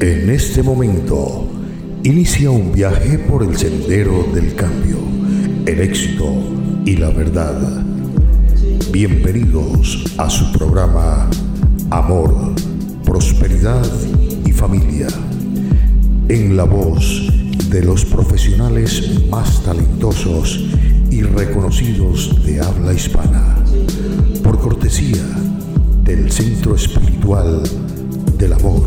En este momento inicia un viaje por el sendero del cambio, el éxito y la verdad. Bienvenidos a su programa Amor, Prosperidad y Familia. En la voz de los profesionales más talentosos y reconocidos de habla hispana. Por cortesía del Centro Espiritual del Amor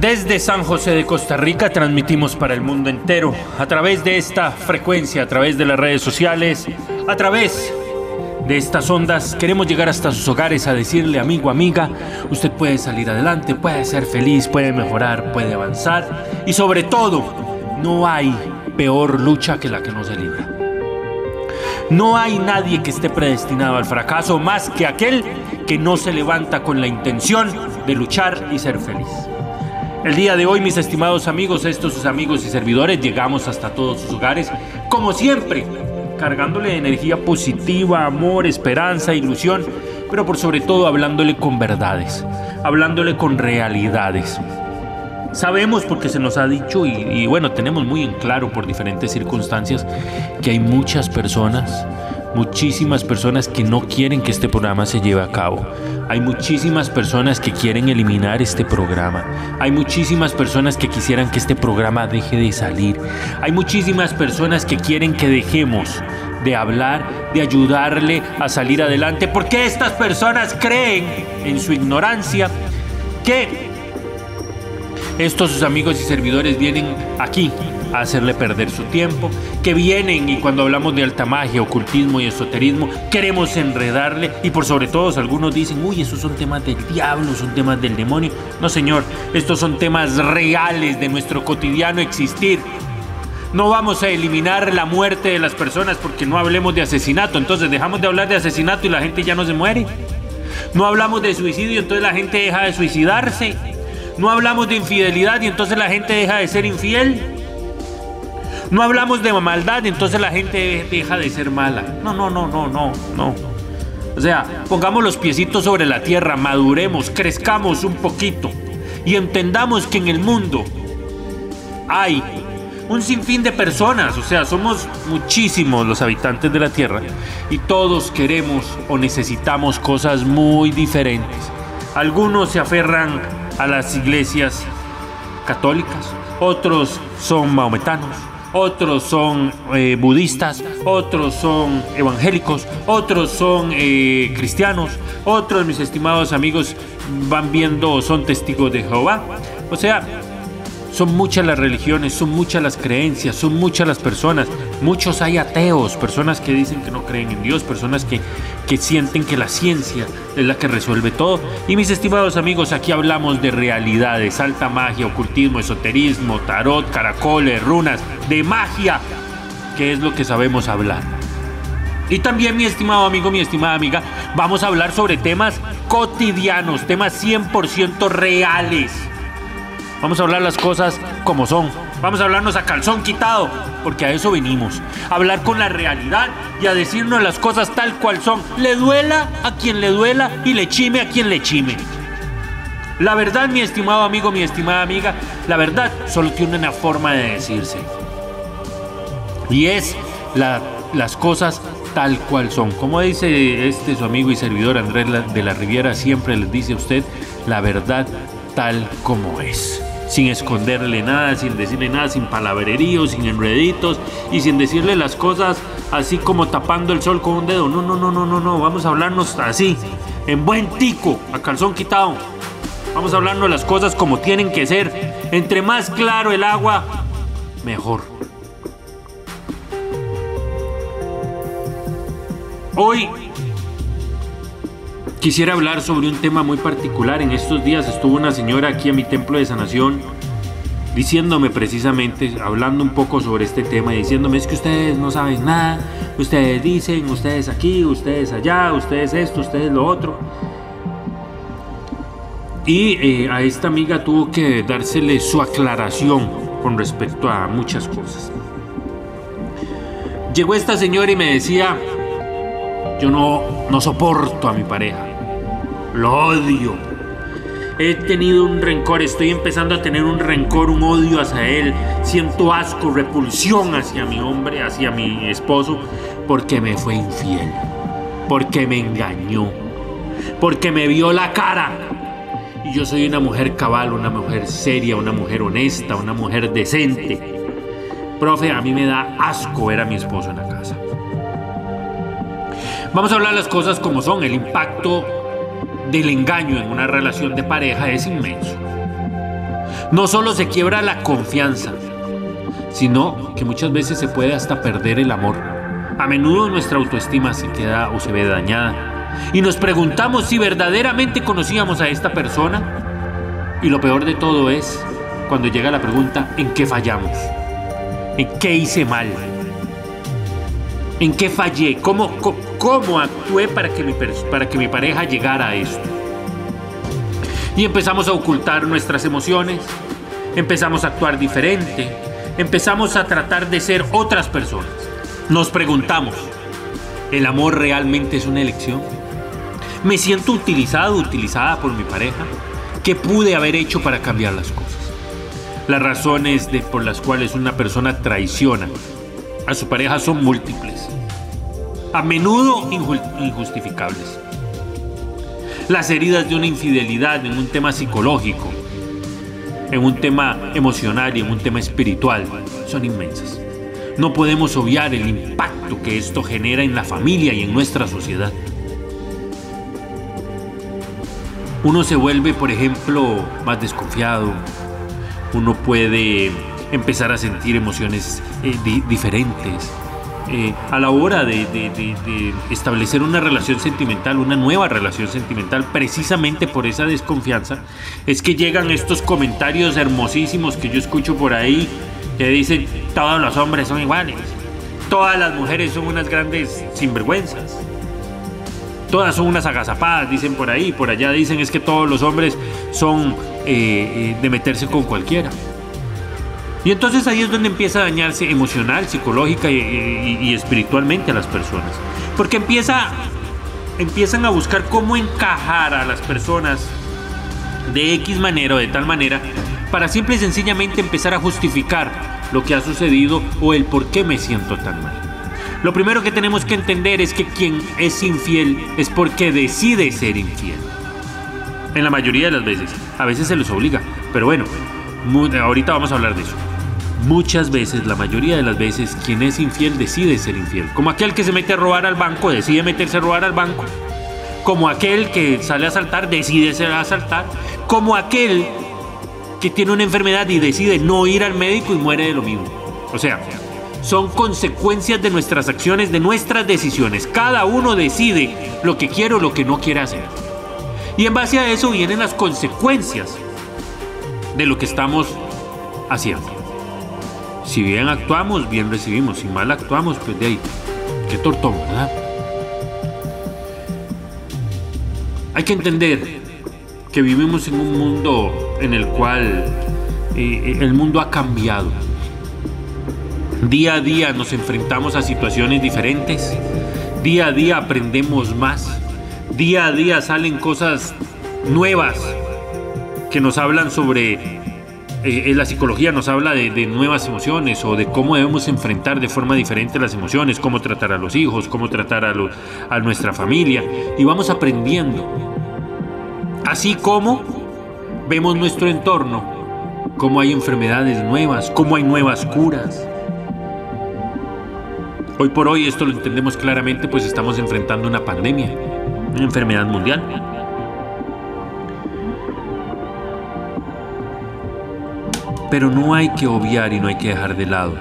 Desde San José de Costa Rica transmitimos para el mundo entero a través de esta frecuencia, a través de las redes sociales, a través de estas ondas. Queremos llegar hasta sus hogares a decirle, amigo, amiga, usted puede salir adelante, puede ser feliz, puede mejorar, puede avanzar y sobre todo, no hay peor lucha que la que no se libra. No hay nadie que esté predestinado al fracaso más que aquel que no se levanta con la intención de luchar y ser feliz. El día de hoy, mis estimados amigos, estos sus amigos y servidores, llegamos hasta todos sus hogares, como siempre, cargándole energía positiva, amor, esperanza, ilusión, pero por sobre todo hablándole con verdades, hablándole con realidades. Sabemos porque se nos ha dicho y, y, bueno, tenemos muy en claro por diferentes circunstancias que hay muchas personas, muchísimas personas que no quieren que este programa se lleve a cabo. Hay muchísimas personas que quieren eliminar este programa. Hay muchísimas personas que quisieran que este programa deje de salir. Hay muchísimas personas que quieren que dejemos de hablar, de ayudarle a salir adelante, porque estas personas creen en su ignorancia que estos sus amigos y servidores vienen aquí hacerle perder su tiempo, que vienen y cuando hablamos de alta magia, ocultismo y esoterismo, queremos enredarle y por sobre todo algunos dicen, uy, esos son temas del diablo, son temas del demonio. No, señor, estos son temas reales de nuestro cotidiano existir. No vamos a eliminar la muerte de las personas porque no hablemos de asesinato, entonces dejamos de hablar de asesinato y la gente ya no se muere. No hablamos de suicidio, entonces la gente deja de suicidarse. No hablamos de infidelidad y entonces la gente deja de ser infiel. No hablamos de maldad entonces la gente deja de ser mala. No, no, no, no, no, no. O sea, pongamos los piecitos sobre la tierra, maduremos, crezcamos un poquito y entendamos que en el mundo hay un sinfín de personas, o sea, somos muchísimos los habitantes de la Tierra y todos queremos o necesitamos cosas muy diferentes. Algunos se aferran a las iglesias católicas, otros son maometanos, otros son eh, budistas, otros son evangélicos, otros son eh, cristianos, otros, mis estimados amigos, van viendo, son testigos de Jehová. O sea, son muchas las religiones, son muchas las creencias, son muchas las personas. Muchos hay ateos, personas que dicen que no creen en Dios, personas que, que sienten que la ciencia es la que resuelve todo. Y mis estimados amigos, aquí hablamos de realidades, alta magia, ocultismo, esoterismo, tarot, caracoles, runas, de magia, que es lo que sabemos hablar. Y también, mi estimado amigo, mi estimada amiga, vamos a hablar sobre temas cotidianos, temas 100% reales. Vamos a hablar las cosas como son. Vamos a hablarnos a calzón quitado, porque a eso venimos. Hablar con la realidad y a decirnos las cosas tal cual son. Le duela a quien le duela y le chime a quien le chime. La verdad, mi estimado amigo, mi estimada amiga, la verdad solo tiene una forma de decirse. Y es la, las cosas tal cual son. Como dice este su amigo y servidor Andrés de la Riviera, siempre les dice a usted la verdad tal como es sin esconderle nada, sin decirle nada, sin palabreríos, sin enreditos y sin decirle las cosas así como tapando el sol con un dedo. No, no, no, no, no, no, vamos a hablarnos así, en buen tico, a calzón quitado. Vamos a hablarnos las cosas como tienen que ser. Entre más claro el agua, mejor. Hoy Quisiera hablar sobre un tema muy particular. En estos días estuvo una señora aquí en mi templo de sanación diciéndome precisamente, hablando un poco sobre este tema, diciéndome es que ustedes no saben nada, ustedes dicen, ustedes aquí, ustedes allá, ustedes esto, ustedes lo otro. Y eh, a esta amiga tuvo que dársele su aclaración con respecto a muchas cosas. Llegó esta señora y me decía, yo no, no soporto a mi pareja, lo odio. He tenido un rencor, estoy empezando a tener un rencor, un odio hacia él. Siento asco, repulsión hacia mi hombre, hacia mi esposo, porque me fue infiel, porque me engañó, porque me vio la cara. Y yo soy una mujer cabal, una mujer seria, una mujer honesta, una mujer decente. Profe, a mí me da asco ver a mi esposo en la casa. Vamos a hablar las cosas como son. El impacto del engaño en una relación de pareja es inmenso. No solo se quiebra la confianza, sino que muchas veces se puede hasta perder el amor. A menudo nuestra autoestima se queda o se ve dañada. Y nos preguntamos si verdaderamente conocíamos a esta persona. Y lo peor de todo es cuando llega la pregunta, ¿en qué fallamos? ¿En qué hice mal? ¿En qué fallé? ¿Cómo, cómo, actué para que, mi, para que mi pareja llegara a esto? Y empezamos a ocultar nuestras emociones, empezamos a actuar diferente, empezamos a tratar de ser otras personas. Nos preguntamos, ¿el amor realmente es una elección? ¿Me siento utilizado, utilizada por mi pareja? ¿Qué pude haber hecho para cambiar las cosas? Las razones de, por las cuales una persona traiciona a su pareja son múltiples, a menudo injustificables. Las heridas de una infidelidad en un tema psicológico, en un tema emocional y en un tema espiritual son inmensas. No podemos obviar el impacto que esto genera en la familia y en nuestra sociedad. Uno se vuelve, por ejemplo, más desconfiado, uno puede empezar a sentir emociones eh, diferentes. Eh, a la hora de, establecer una relación sentimental, una nueva relación sentimental, precisamente por esa desconfianza, es que llegan estos comentarios hermosísimos que yo escucho por ahí, que dicen, todos los hombres son iguales, todas las mujeres son unas grandes sinvergüenzas. Todas son unas agazapadas, dicen por ahí, por allá dicen es que todos los hombres son eh, eh, de meterse con cualquiera. Y entonces ahí es donde empieza a dañarse emocional, psicológica y, espiritualmente a las personas. Porque empieza, empiezan a buscar cómo encajar a las personas de X manera o de tal manera para simple y sencillamente empezar a justificar lo que ha sucedido o el por qué me siento tan mal. Lo primero que tenemos que entender es que quien es infiel es porque decide ser infiel. En la mayoría de las veces. A veces se les obliga. Pero bueno, ahorita vamos a hablar de eso. Muchas veces, la mayoría de las veces, quien es infiel decide ser infiel. Como aquel que se mete a robar al banco, decide meterse a robar al banco. Como aquel que sale a asaltar, decide ser a asaltar. Como aquel que tiene una enfermedad y decide no ir al médico y muere de lo mismo. O sea, son consecuencias de nuestras acciones, de nuestras decisiones. Cada uno decide lo que quiere o lo que no quiere hacer. Y en base a eso vienen las consecuencias de lo que estamos haciendo. Si bien actuamos, bien recibimos. Si mal actuamos, pues de ahí, qué tortón, ¿verdad? Hay que entender que vivimos en un mundo en el cual eh, el mundo ha cambiado. Día a día nos enfrentamos a situaciones diferentes. Día a día aprendemos más día a día salen cosas nuevas que nos hablan sobre, eh, la psicología nos habla de, nuevas emociones o de cómo debemos enfrentar de forma diferente las emociones, cómo tratar a los hijos, cómo tratar a nuestra familia y vamos aprendiendo. Así como vemos nuestro entorno, cómo hay enfermedades nuevas, cómo hay nuevas curas. Hoy por hoy esto lo entendemos claramente, pues estamos enfrentando una pandemia una enfermedad mundial. Pero no hay que obviar y no hay que dejar de lado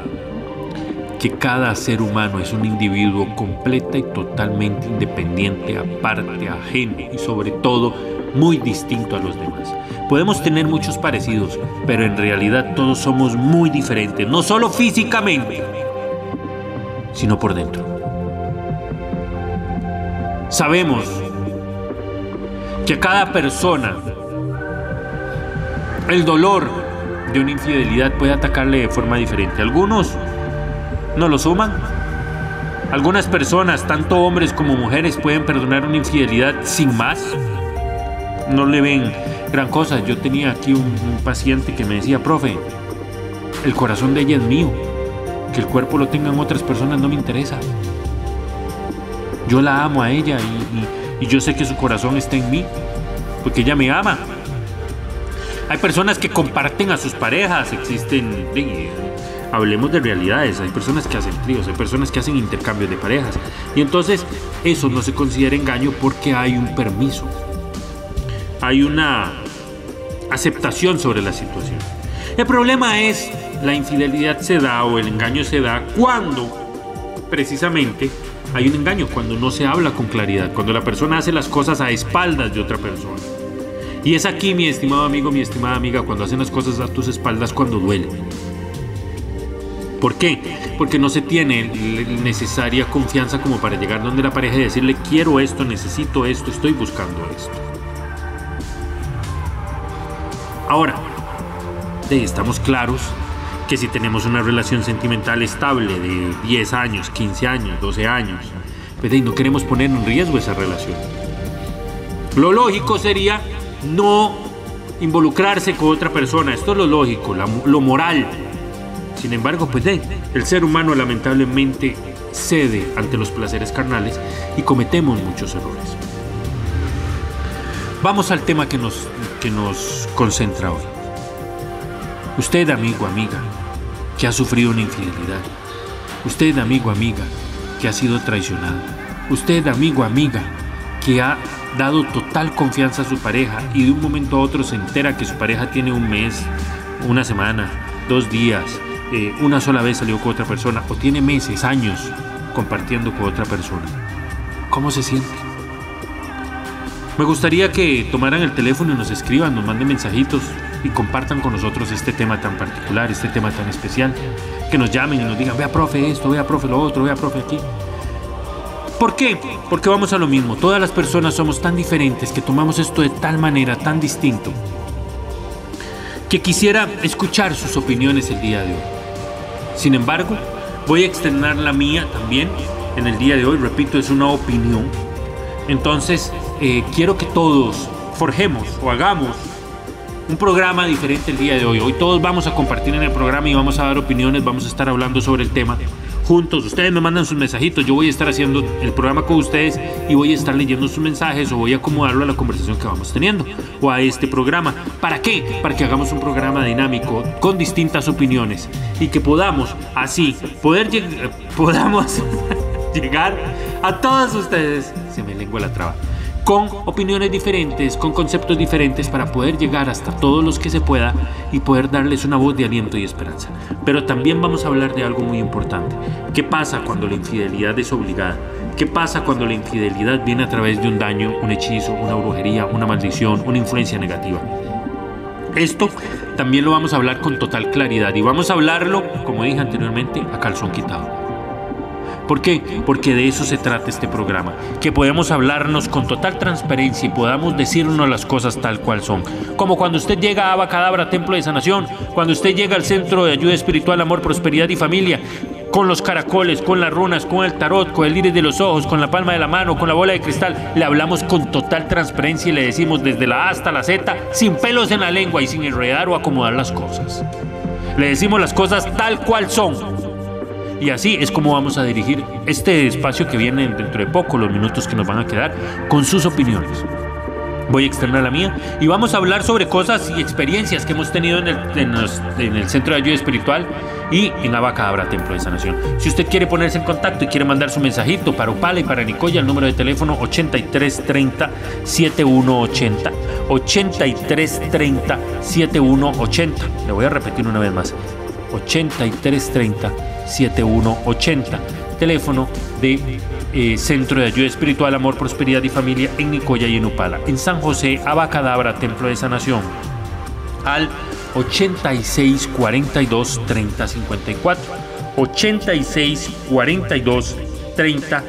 que cada ser humano es un individuo completa y totalmente independiente, aparte, ajeno y sobre todo muy distinto a los demás. Podemos tener muchos parecidos, pero en realidad todos somos muy diferentes, no solo físicamente, sino por dentro. Sabemos que cada persona el dolor una infidelidad puede atacarle de forma diferente. Algunos no lo suman. Algunas personas, tanto hombres como mujeres, pueden perdonar una infidelidad sin más. No le ven gran cosa. Yo tenía aquí un, paciente que me decía, profe, el corazón de ella es mío. Que el cuerpo lo tengan otras personas no me interesa. Yo la amo a ella y, y yo sé que su corazón está en mí, porque ella me ama. Hay personas que comparten a sus parejas, existen, hablemos de realidades, hay personas que hacen tríos, hay personas que hacen intercambios de parejas. Y entonces eso no se considera engaño porque hay un permiso, hay una aceptación sobre la situación. El problema es la infidelidad se da o el engaño se da cuando precisamente hay un engaño, cuando no se habla con claridad, cuando la persona hace las cosas a espaldas de otra persona. Y es aquí, mi estimado amigo, mi estimada amiga, cuando hacen las cosas a tus espaldas, cuando duele. ¿Por qué? Porque no se tiene necesaria confianza como para llegar donde la pareja y decirle quiero esto, necesito esto, estoy buscando esto. Ahora, estamos claros que si tenemos una relación sentimental estable de 10 años, 15 años, 12 años, pues no queremos poner en riesgo esa relación. Lo lógico sería no involucrarse con otra persona. Esto es lo lógico, lo moral. Sin embargo, pues el ser humano lamentablemente cede ante los placeres carnales y cometemos muchos errores. Vamos al tema que nos, que nos concentra hoy. Usted, amigo, amiga, que ha sufrido una infidelidad. Usted, amigo, amiga, que ha sido traicionado. Usted, amigo, amiga, que ha dado total confianza a su pareja y de un momento a otro se entera que su pareja tiene un mes, una semana, dos días, eh, una sola vez salió con otra persona o tiene meses, años compartiendo con otra persona. ¿Cómo se siente? Me gustaría que tomaran el teléfono y nos escriban, nos manden mensajitos y compartan con nosotros este tema tan particular, este tema tan especial. Que nos llamen y nos digan, vea profe esto, vea profe lo otro, vea profe aquí. ¿Por qué? Porque vamos a lo mismo. Todas las personas somos tan diferentes que tomamos esto de tal manera, tan distinto, que quisiera escuchar sus opiniones el día de hoy. Sin embargo, voy a externar la mía también en el día de hoy. Repito, es una opinión. Entonces, eh, quiero que todos forjemos o hagamos un programa diferente el día de hoy. Hoy todos vamos a compartir en el programa y vamos a dar opiniones, vamos a estar hablando sobre el tema juntos. Ustedes me mandan sus mensajitos, yo voy a estar haciendo el programa con ustedes y voy a estar leyendo sus mensajes o voy a acomodarlo a la conversación que vamos teniendo o a este programa. ¿Para qué? Para que hagamos un programa dinámico con distintas opiniones y que podamos así poder podamos llegar a todos ustedes. Se me lengua la traba con opiniones diferentes, con conceptos diferentes para poder llegar hasta todos los que se pueda y poder darles una voz de aliento y esperanza. Pero también vamos a hablar de algo muy importante. ¿Qué pasa cuando la infidelidad es obligada? ¿Qué pasa cuando la infidelidad viene a través de un daño, un hechizo, una brujería, una maldición, una influencia negativa? Esto también lo vamos a hablar con total claridad y vamos a hablarlo, como dije anteriormente, a calzón quitado. ¿Por qué? Porque de eso se trata este programa, que podemos hablarnos con total transparencia y podamos decirnos las cosas tal cual son. Como cuando usted llega a Abacadabra, Templo de Sanación, cuando usted llega al Centro de Ayuda Espiritual, Amor, Prosperidad y Familia, con los caracoles, con las runas, con el tarot, con el iris de los ojos, con la palma de la mano, con la bola de cristal, le hablamos con total transparencia y le decimos desde la A hasta la Z, sin pelos en la lengua y sin enredar o acomodar las cosas. Le decimos las cosas tal cual son y así es como vamos a dirigir este espacio que viene dentro de poco, los minutos que nos van a quedar, con sus opiniones. Voy a externar la mía y vamos a hablar sobre cosas y experiencias que hemos tenido en el, Centro de Ayuda Espiritual y en Abacabra, Templo de Sanación. Si usted quiere ponerse en contacto y quiere mandar su mensajito para Upala y para Nicoya, el número de teléfono 8330-7180. 8330-7180. Le voy a repetir una vez más. 8330 7180. teléfono de eh, Centro de Ayuda Espiritual, Amor, Prosperidad y Familia en Nicoya y en Upala. En San José, Abacadabra, Templo de Sanación, al 86 42 30 54. 86 42 30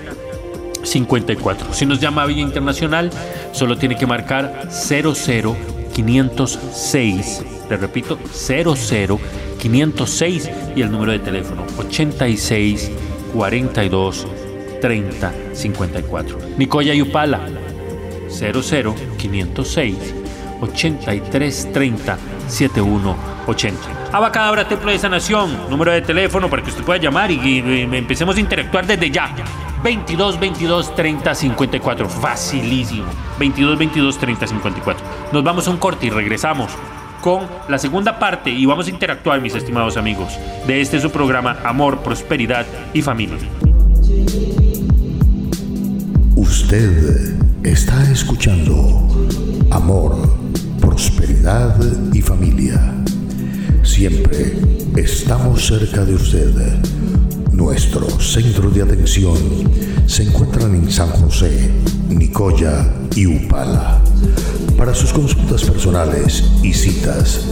54. Si nos llama Vía Internacional, solo tiene que marcar 00 506. Le repito, 00 506 y el número de teléfono 86 42 30 54. Nicoya Yupala 00 506 83 30 71 80. Abacadabra Templo de Sanación, número de teléfono para que usted pueda llamar y, y empecemos a interactuar desde ya. 22 22 30 54. Facilísimo. 22 22 30 54. Nos vamos a un corte y regresamos con la segunda parte y vamos a interactuar, mis estimados amigos, de este su programa Amor, Prosperidad y Familia. Usted está escuchando Amor, Prosperidad y Familia. Siempre estamos cerca de usted. Nuestro centro de atención se encuentran en San José, Nicoya y Upala. Para sus consultas personales y citas,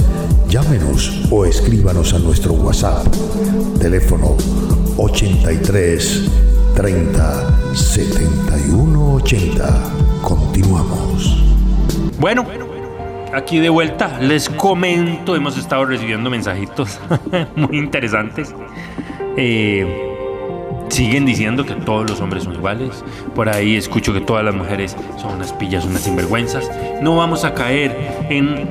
llámenos o escríbanos a nuestro WhatsApp, teléfono 83 30 71 80. Continuamos. Bueno, aquí de vuelta les comento, hemos estado recibiendo mensajitos muy interesantes. Eh, siguen diciendo que todos los hombres son iguales. Por ahí escucho que todas las mujeres son unas pillas, unas sinvergüenzas. No vamos a caer en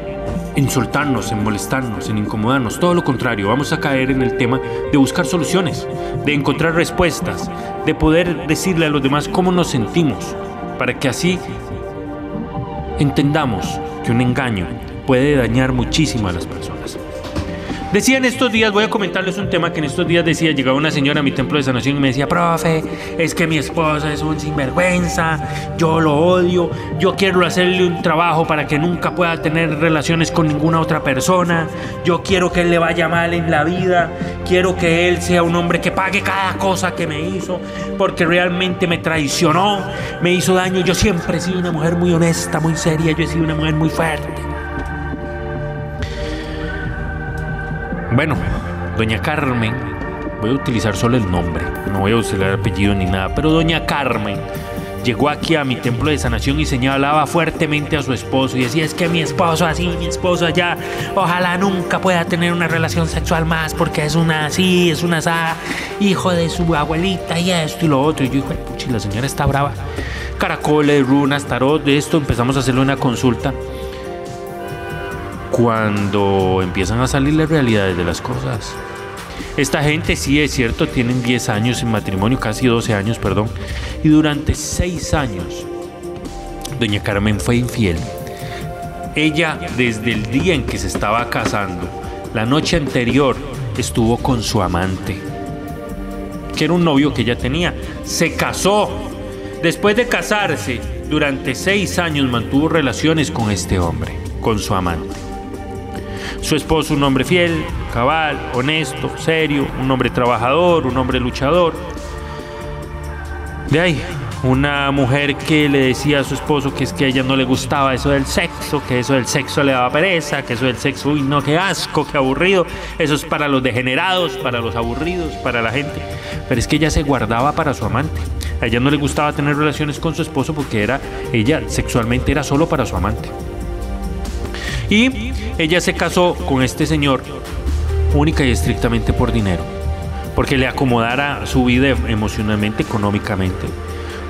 insultarnos, en molestarnos, en incomodarnos. Todo lo contrario, vamos a caer en el tema de buscar soluciones, de encontrar respuestas, de poder decirle a los demás cómo nos sentimos, para que así entendamos que un engaño puede dañar muchísimo a las personas. Decía en estos días, voy a comentarles un tema que en estos días decía, llegaba una señora a mi templo de sanación y me decía, profe, es que mi esposa es un sinvergüenza, yo lo odio, yo quiero hacerle un trabajo para que nunca pueda tener relaciones con ninguna otra persona, yo quiero que él le vaya mal en la vida, quiero que él sea un hombre que pague cada cosa que me hizo, porque realmente me traicionó, me hizo daño, yo siempre he sido una mujer muy honesta, muy seria, yo he sido una mujer muy fuerte. Bueno, doña Carmen, voy a utilizar solo el nombre, no voy a usar el apellido ni nada, pero doña Carmen llegó aquí a mi templo de sanación y señalaba fuertemente a su esposo y decía, es que mi esposo así, mi esposo allá, ojalá nunca pueda tener una relación sexual más porque es una así, es una asá, hijo de su abuelita y esto y lo otro. Y yo dije, puchi, la señora está brava. Caracoles, runas, tarot, de esto empezamos a hacerle una consulta cuando empiezan a salir las realidades de las cosas. Esta gente sí es cierto, tienen 10 años en matrimonio, casi 12 años, perdón, y durante 6 años doña Carmen fue infiel. Ella desde el día en que se estaba casando, la noche anterior estuvo con su amante, que era un novio que ella tenía. Se casó. Después de casarse, durante 6 años mantuvo relaciones con este hombre, con su amante. Su esposo, un hombre fiel, cabal, honesto, serio, un hombre trabajador, un hombre luchador. De ahí, una mujer que le decía a su esposo que es que a ella no le gustaba eso del sexo, que eso del sexo le daba pereza, que eso del sexo, uy, no, qué asco, qué aburrido. Eso es para los degenerados, para los aburridos, para la gente. Pero es que ella se guardaba para su amante. A ella no le gustaba tener relaciones con su esposo porque era, ella sexualmente era solo para su amante. Y ella se casó con este señor única y estrictamente por dinero, porque le acomodara su vida emocionalmente, económicamente.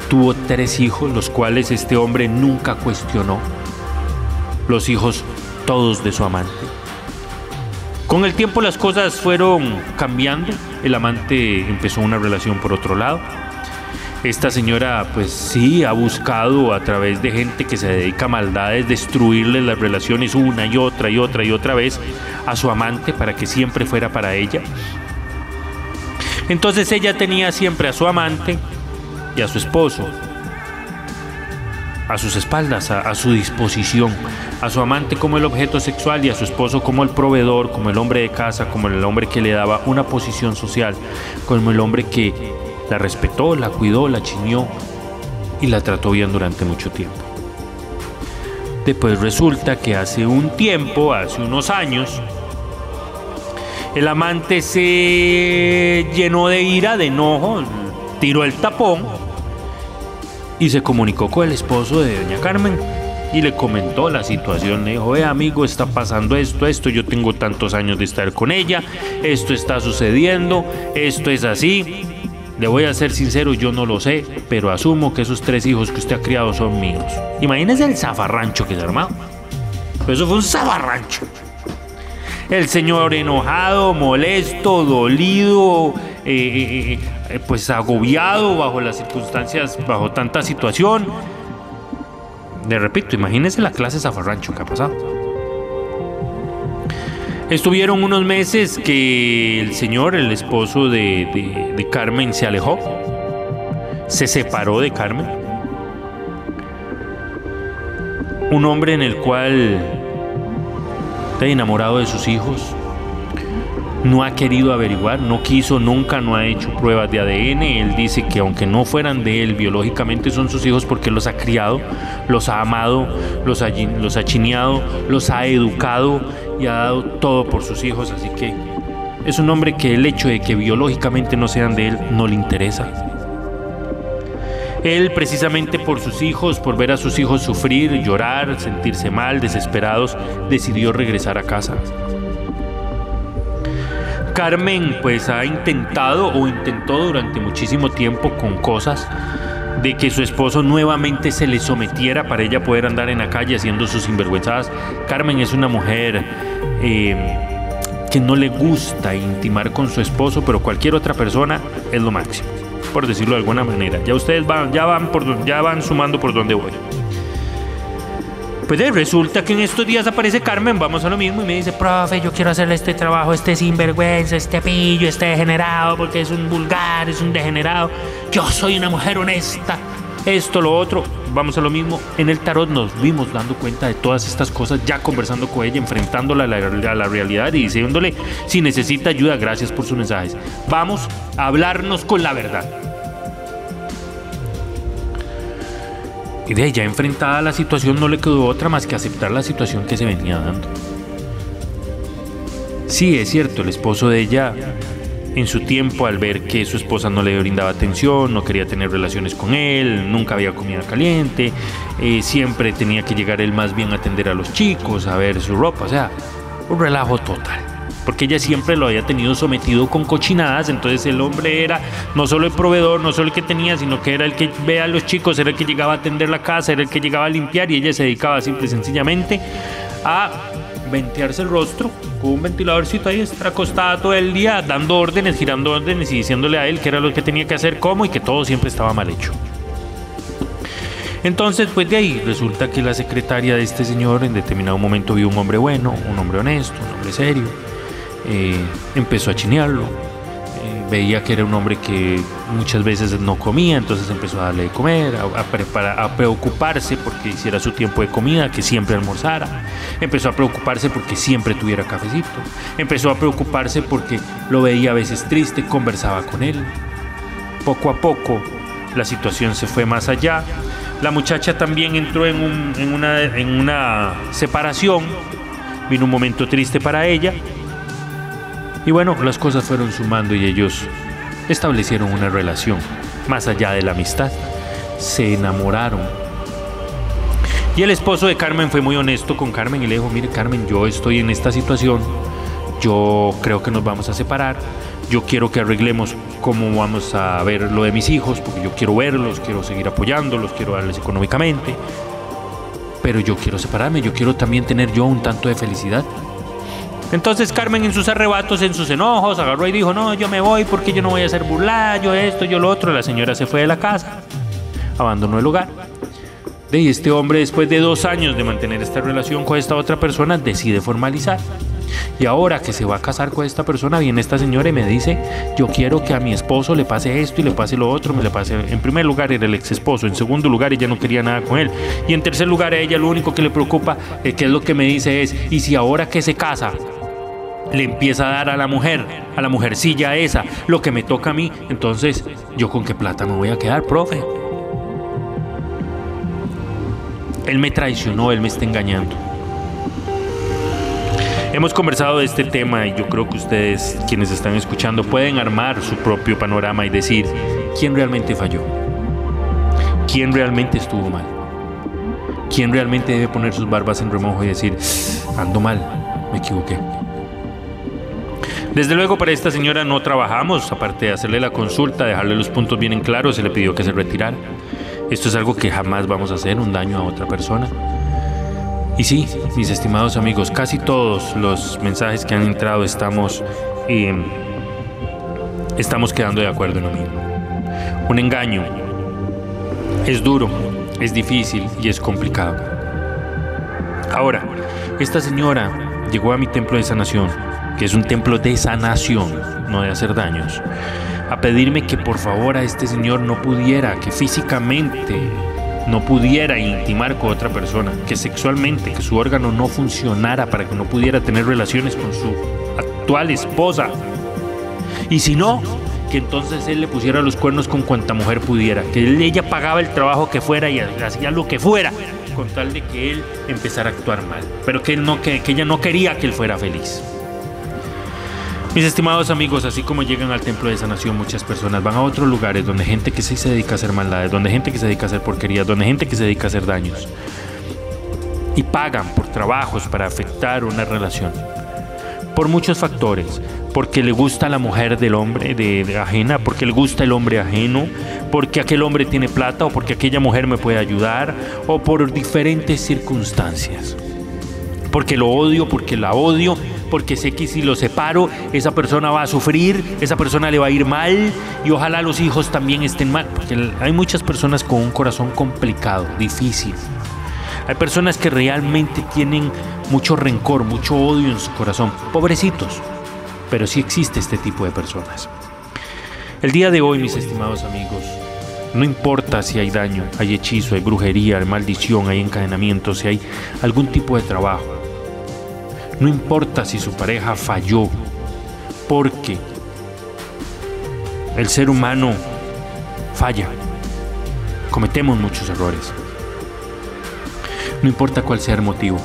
Tuvo tres hijos, los cuales este hombre nunca cuestionó. Los hijos todos de su amante. Con el tiempo las cosas fueron cambiando. El amante empezó una relación por otro lado esta señora pues sí ha buscado a través de gente que se dedica a maldades destruirle las relaciones una y otra y otra y otra vez a su amante para que siempre fuera para ella. Entonces ella tenía siempre a su amante y a su esposo a sus espaldas, a, su disposición, a su amante como el objeto sexual y a su esposo como el proveedor, como el hombre de casa, como el hombre que le daba una posición social, como el hombre que La respetó, la cuidó, la chiñó y la trató bien durante mucho tiempo. Después resulta que hace un tiempo, hace unos años, el amante se llenó de ira, de enojo, tiró el tapón y se comunicó con el esposo de doña Carmen y le comentó la situación. Le dijo, eh amigo, está pasando esto, esto, yo tengo tantos años de estar con ella, esto está sucediendo, esto es así. Le voy a ser sincero, yo no lo sé, pero asumo que esos tres hijos que usted ha criado son míos. Imagínese el zafarrancho que se armado. Eso fue un zafarrancho. El señor enojado, molesto, dolido, eh, eh, eh, pues agobiado bajo las circunstancias, bajo tanta situación le repito, imagínense la clase zafarrancho que ha pasado. Estuvieron unos meses que el señor, el esposo de, Carmen, se alejó, se separó de Carmen. Un hombre en el cual está enamorado de sus hijos, no ha querido averiguar, no quiso, nunca, no ha hecho pruebas de ADN. Él dice que aunque no fueran de él biológicamente son sus hijos porque los ha criado, los ha amado, los ha, los ha chineado, los ha educado y ha dado todo por sus hijos. Así que es un hombre que el hecho de que biológicamente no sean de él no le interesa. Él precisamente por sus hijos, por ver a sus hijos sufrir, llorar, sentirse mal, desesperados, decidió regresar a casa. Carmen pues ha intentado o intentó durante muchísimo tiempo con cosas de que su esposo nuevamente se le sometiera para ella poder andar en la calle haciendo sus sinvergüenzadas. Carmen es una mujer eh, que no le gusta intimar con su esposo, pero cualquier otra persona es lo máximo, por decirlo de alguna manera. Ya ustedes van, ya van, por, ya van sumando por donde voy. Pues resulta que en estos días aparece Carmen, vamos a lo mismo, y me dice, profe, yo quiero hacerle este trabajo, este sinvergüenza, este pillo, este degenerado, porque es un vulgar, es un degenerado. Yo soy una mujer honesta, esto, lo otro. Vamos a lo mismo. En el tarot nos vimos dando cuenta de todas estas cosas, ya conversando con ella, enfrentándola a la, a la realidad y diciéndole, si necesita ayuda, gracias por sus mensajes. Vamos a hablarnos con la verdad. Y de ella enfrentada a la situación no le quedó otra más que aceptar la situación que se venía dando. Sí, es cierto, el esposo de ella, en su tiempo, al ver que su esposa no le brindaba atención, no quería tener relaciones con él, nunca había comida caliente, eh, siempre tenía que llegar él más bien a atender a los chicos, a ver su ropa, o sea, un relajo total porque ella siempre lo había tenido sometido con cochinadas, entonces el hombre era no solo el proveedor, no solo el que tenía, sino que era el que ve a los chicos, era el que llegaba a atender la casa, era el que llegaba a limpiar y ella se dedicaba simple y sencillamente a ventearse el rostro con un ventiladorcito ahí, estar acostada todo el día dando órdenes, girando órdenes y diciéndole a él que era lo que tenía que hacer, cómo y que todo siempre estaba mal hecho. Entonces, pues de ahí resulta que la secretaria de este señor en determinado momento vio un hombre bueno, un hombre honesto, un hombre serio, eh, empezó a chinearlo. Eh, veía que era un hombre que muchas veces no comía, entonces empezó a darle de comer, a, preocuparse porque hiciera su tiempo de comida, que siempre almorzara. Empezó a preocuparse porque siempre tuviera cafecito. Empezó a preocuparse porque lo veía a veces triste, conversaba con él. Poco a poco la situación se fue más allá. La muchacha también entró en, una, en una separación. Vino un momento triste para ella y bueno, las cosas fueron sumando y ellos establecieron una relación más allá de la amistad. Se enamoraron. Y el esposo de Carmen fue muy honesto con Carmen y le dijo, mire Carmen, yo estoy en esta situación, yo creo que nos vamos a separar, yo quiero que arreglemos cómo vamos a ver lo de mis hijos, porque yo quiero verlos, quiero seguir apoyándolos, quiero darles económicamente, pero yo quiero separarme, yo quiero también tener yo un tanto de felicidad. Entonces Carmen en sus arrebatos, en sus enojos, agarró y dijo, no, yo me voy porque yo no voy a hacer burla, yo esto, yo lo otro. La señora se fue de la casa, abandonó el hogar. Y este hombre, después de dos años de mantener esta relación con esta otra persona, decide formalizar. Y ahora que se va a casar con esta persona, viene esta señora y me dice, yo quiero que a mi esposo le pase esto y le pase lo otro, me le pase. En primer lugar era el ex esposo, en segundo lugar ella no quería nada con él. Y en tercer lugar a ella lo único que le preocupa, eh, que es lo que me dice es, ¿y si ahora que se casa le empieza a dar a la mujer, a la mujercilla esa, lo que me toca a mí, entonces, ¿yo con qué plata me voy a quedar, profe? Él me traicionó, él me está engañando. Hemos conversado de este tema y yo creo que ustedes, quienes están escuchando, pueden armar su propio panorama y decir quién realmente falló, quién realmente estuvo mal, quién realmente debe poner sus barbas en remojo y decir, ando mal, me equivoqué. Desde luego para esta señora no trabajamos, aparte de hacerle la consulta, dejarle los puntos bien en claro, se le pidió que se retirara. Esto es algo que jamás vamos a hacer, un daño a otra persona. Y sí, mis estimados amigos, casi todos los mensajes que han entrado estamos, eh, estamos quedando de acuerdo en lo mismo. Un engaño es duro, es difícil y es complicado. Ahora, esta señora llegó a mi templo de sanación que es un templo de sanación, no de hacer daños, a pedirme que por favor a este señor no pudiera, que físicamente no pudiera intimar con otra persona, que sexualmente, que su órgano no funcionara para que no pudiera tener relaciones con su actual esposa. Y si no, que entonces él le pusiera los cuernos con cuanta mujer pudiera, que ella pagaba el trabajo que fuera y hacía lo que fuera con tal de que él empezara a actuar mal, pero que, él que ella no quería que él fuera feliz. Mis estimados amigos, así como llegan al templo de sanación muchas personas, van a otros lugares donde gente que sí se dedica a hacer maldades, donde gente que se dedica a hacer porquerías, donde gente que se dedica a hacer daños. Y pagan por trabajos para afectar una relación. Por muchos factores. Porque le gusta la mujer del hombre de, ajena, porque le gusta el hombre ajeno, porque aquel hombre tiene plata o porque aquella mujer me puede ayudar o por diferentes circunstancias. Porque lo odio, porque la odio porque sé que si lo separo, esa persona va a sufrir, esa persona le va a ir mal y ojalá los hijos también estén mal, porque hay muchas personas con un corazón complicado, difícil. Hay personas que realmente tienen mucho rencor, mucho odio en su corazón, pobrecitos, pero sí existe este tipo de personas. El día de hoy, mis estimados amigos, no importa si hay daño, hay hechizo, hay brujería, hay maldición, hay encadenamiento, si hay algún tipo de trabajo, no importa si su pareja falló, porque el ser humano falla. Cometemos muchos errores. No importa cuál sea el motivo.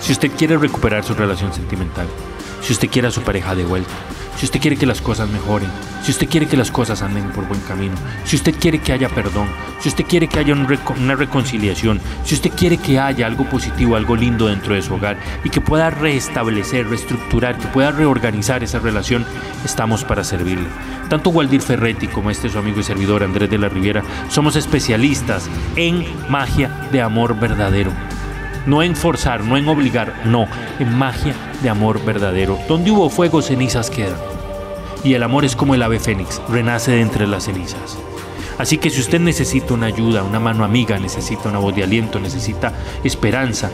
Si usted quiere recuperar su relación sentimental, si usted quiere a su pareja de vuelta, si usted quiere que las cosas mejoren, si usted quiere que las cosas anden por buen camino, si usted quiere que haya perdón, si usted quiere que haya una reconciliación, si usted quiere que haya algo positivo, algo lindo dentro de su hogar y que pueda restablecer, reestructurar, que pueda reorganizar esa relación, estamos para servirle. Tanto Waldir Ferretti como este su amigo y servidor Andrés de la Riviera somos especialistas en magia de amor verdadero. No en forzar, no en obligar, no, en magia de amor verdadero. Donde hubo fuego, cenizas quedan y el amor es como el ave fénix, renace de entre las cenizas. Así que si usted necesita una ayuda, una mano amiga, necesita una voz de aliento, necesita esperanza,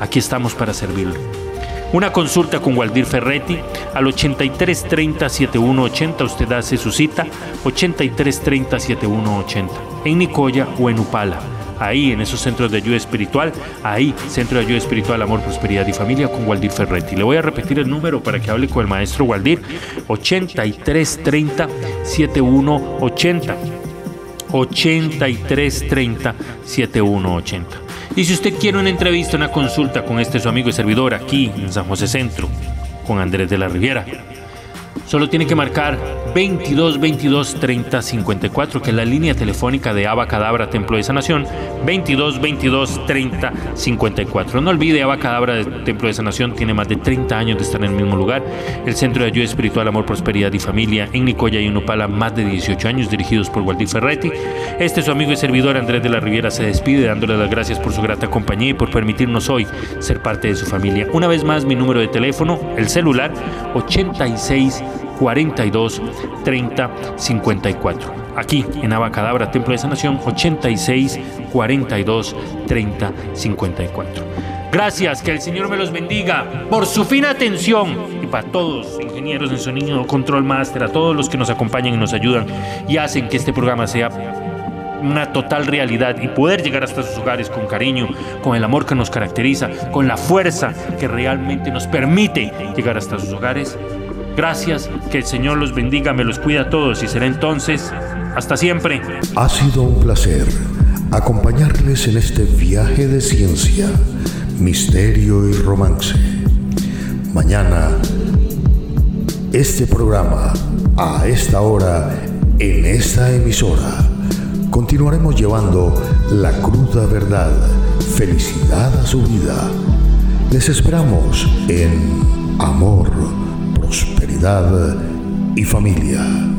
aquí estamos para servirle. Una consulta con Waldir Ferretti al 8330 7180, usted hace su cita 8330 7180 en Nicoya o en Upala ahí en esos centros de ayuda espiritual, ahí, Centro de Ayuda Espiritual, Amor, Prosperidad y Familia con Waldir Ferretti. Le voy a repetir el número para que hable con el maestro Waldir, 8330 7180. 8330 7180. Y si usted quiere una entrevista, una consulta con este su amigo y servidor aquí en San José Centro, con Andrés de la Riviera, Solo tiene que marcar 22 22 30 54, que es la línea telefónica de Abacadabra Templo de Sanación. 22 22 30 54. No olvide, Abacadabra Templo de Sanación tiene más de 30 años de estar en el mismo lugar. El Centro de Ayuda Espiritual, Amor, Prosperidad y Familia en Nicoya y Unupala, más de 18 años, dirigidos por Waldir Ferretti. Este su amigo y servidor Andrés de la Riviera se despide dándole las gracias por su grata compañía y por permitirnos hoy ser parte de su familia. Una vez más, mi número de teléfono, el celular 86 42 30 54. Aquí en Abacadabra, Templo de Sanación, 86 42 30 54. Gracias, que el Señor me los bendiga por su fina atención y para todos, ingenieros en sonido, control master, a todos los que nos acompañan y nos ayudan y hacen que este programa sea una total realidad y poder llegar hasta sus hogares con cariño, con el amor que nos caracteriza, con la fuerza que realmente nos permite llegar hasta sus hogares. Gracias, que el Señor los bendiga, me los cuida a todos y será entonces hasta siempre. Ha sido un placer acompañarles en este viaje de ciencia, misterio y romance. Mañana, este programa, a esta hora, en esta emisora, continuaremos llevando la cruda verdad, felicidad a su vida. Les esperamos en amor, prosperidad y familia.